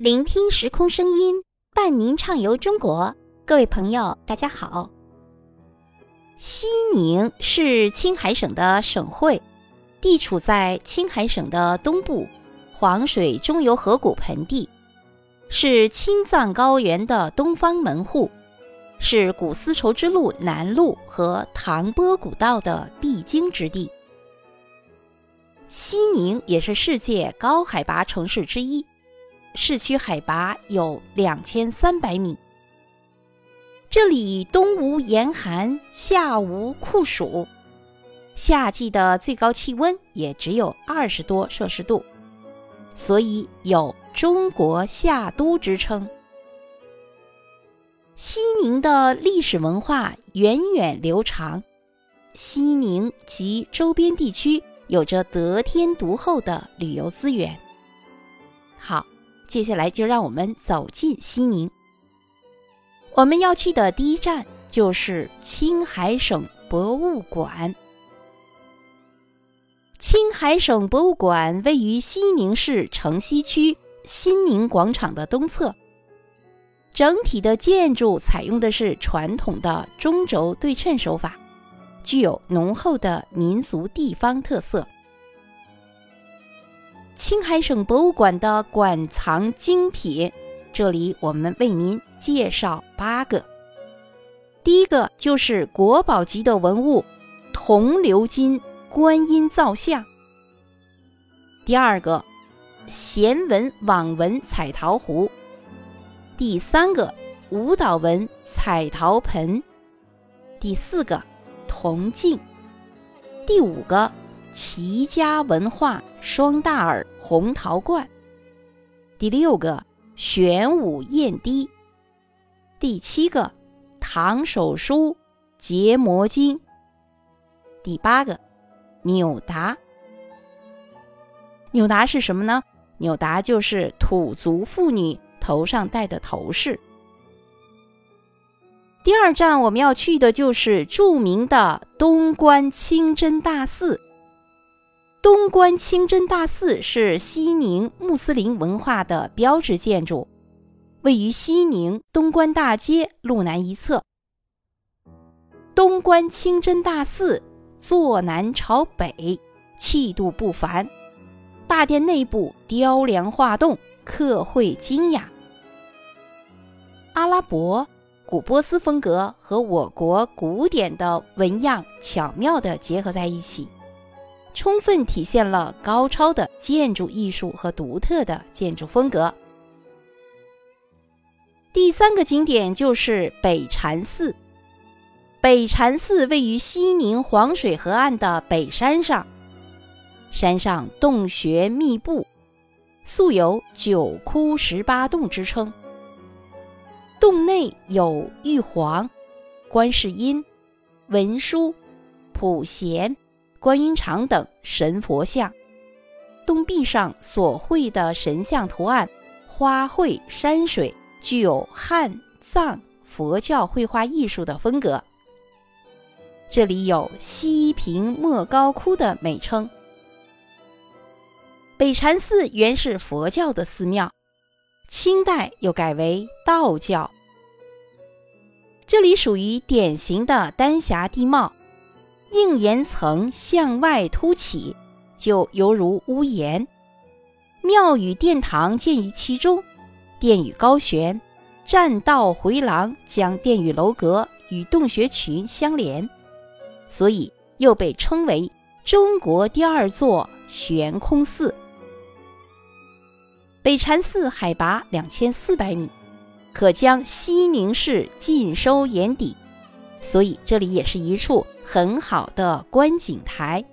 聆听时空声音，伴您畅游中国。各位朋友，大家好。西宁是青海省的省会，地处在青海省的东部，黄水中游河谷盆地，是青藏高原的东方门户，是古丝绸之路南路和唐波古道的必经之地。西宁也是世界高海拔城市之一，市区海拔有两千三百米。这里冬无严寒，夏无酷暑，夏季的最高气温也只有二十多摄氏度，所以有“中国夏都”之称。西宁的历史文化源远流长，西宁及周边地区。有着得天独厚的旅游资源。好，接下来就让我们走进西宁。我们要去的第一站就是青海省博物馆。青海省博物馆位于西宁市城西区新宁广场的东侧，整体的建筑采用的是传统的中轴对称手法。具有浓厚的民族地方特色。青海省博物馆的馆藏精品，这里我们为您介绍八个。第一个就是国宝级的文物——铜鎏金观音造像。第二个，弦纹网纹彩陶壶。第三个，舞蹈纹彩陶盆。第四个。铜镜，第五个齐家文化双大耳红陶罐，第六个玄武砚滴，第七个唐手书结魔经，第八个纽达。纽达是什么呢？纽达就是土族妇女头上戴的头饰。第二站我们要去的就是著名的东关清真大寺。东关清真大寺是西宁穆斯林文化的标志建筑，位于西宁东关大街路南一侧。东关清真大寺坐南朝北，气度不凡。大殿内部雕梁画栋，刻绘精雅。阿拉伯。古波斯风格和我国古典的纹样巧妙地结合在一起，充分体现了高超的建筑艺术和独特的建筑风格。第三个景点就是北禅寺。北禅寺位于西宁黄水河岸的北山上，山上洞穴密布，素有“九窟十八洞”之称。洞内有玉皇、观世音、文殊、普贤、观音长等神佛像。洞壁上所绘的神像图案、花卉、山水，具有汉藏佛教绘画艺术的风格。这里有“西平莫高窟”的美称。北禅寺原是佛教的寺庙。清代又改为道教。这里属于典型的丹霞地貌，硬岩层向外凸起，就犹如屋檐。庙宇殿堂建于其中，殿宇高悬，栈道回廊将殿宇楼阁与洞穴群相连，所以又被称为中国第二座悬空寺。北禅寺海拔两千四百米，可将西宁市尽收眼底，所以这里也是一处很好的观景台。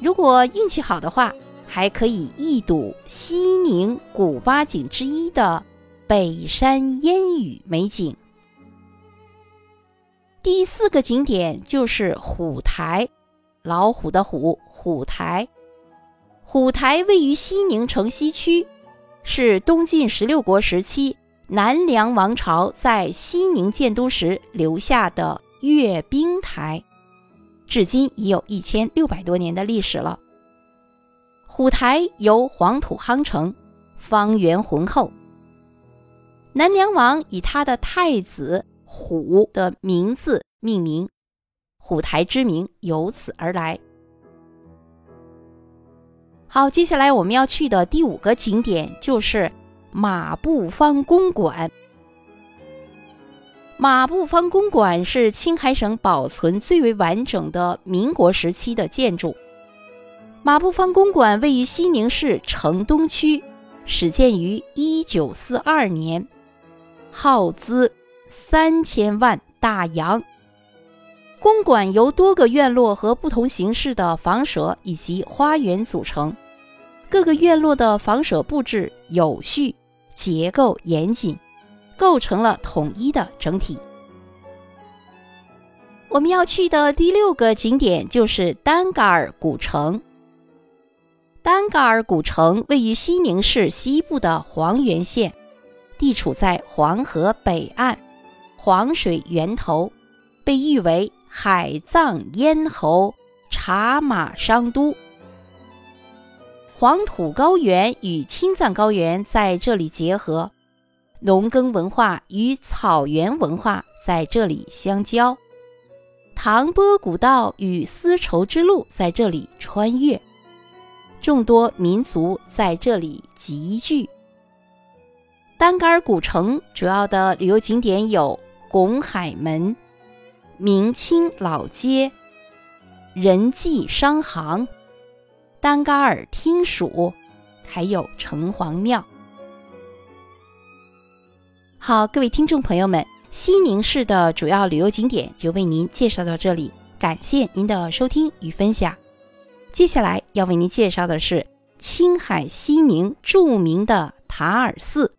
如果运气好的话，还可以一睹西宁古八景之一的北山烟雨美景。第四个景点就是虎台，老虎的虎，虎台。虎台位于西宁城西区，是东晋十六国时期南梁王朝在西宁建都时留下的阅兵台，至今已有一千六百多年的历史了。虎台由黄土夯成，方圆浑厚。南梁王以他的太子虎的名字命名，虎台之名由此而来。好，接下来我们要去的第五个景点就是马步芳公馆。马步芳公馆是青海省保存最为完整的民国时期的建筑。马步芳公馆位于西宁市城东区，始建于1942年，耗资三千万大洋。公馆由多个院落和不同形式的房舍以及花园组成，各个院落的房舍布置有序，结构严谨。构成了统一的整体。我们要去的第六个景点就是丹嘎尔古城。丹嘎尔古城位于西宁市西部的黄原县，地处在黄河北岸，黄水源头，被誉为海藏咽喉、茶马商都。黄土高原与青藏高原在这里结合。农耕文化与草原文化在这里相交，唐波古道与丝绸之路在这里穿越，众多民族在这里集聚。丹嘎尔古城主要的旅游景点有拱海门、明清老街、仁济商行、丹嘎尔听署，还有城隍庙。好，各位听众朋友们，西宁市的主要旅游景点就为您介绍到这里，感谢您的收听与分享。接下来要为您介绍的是青海西宁著名的塔尔寺。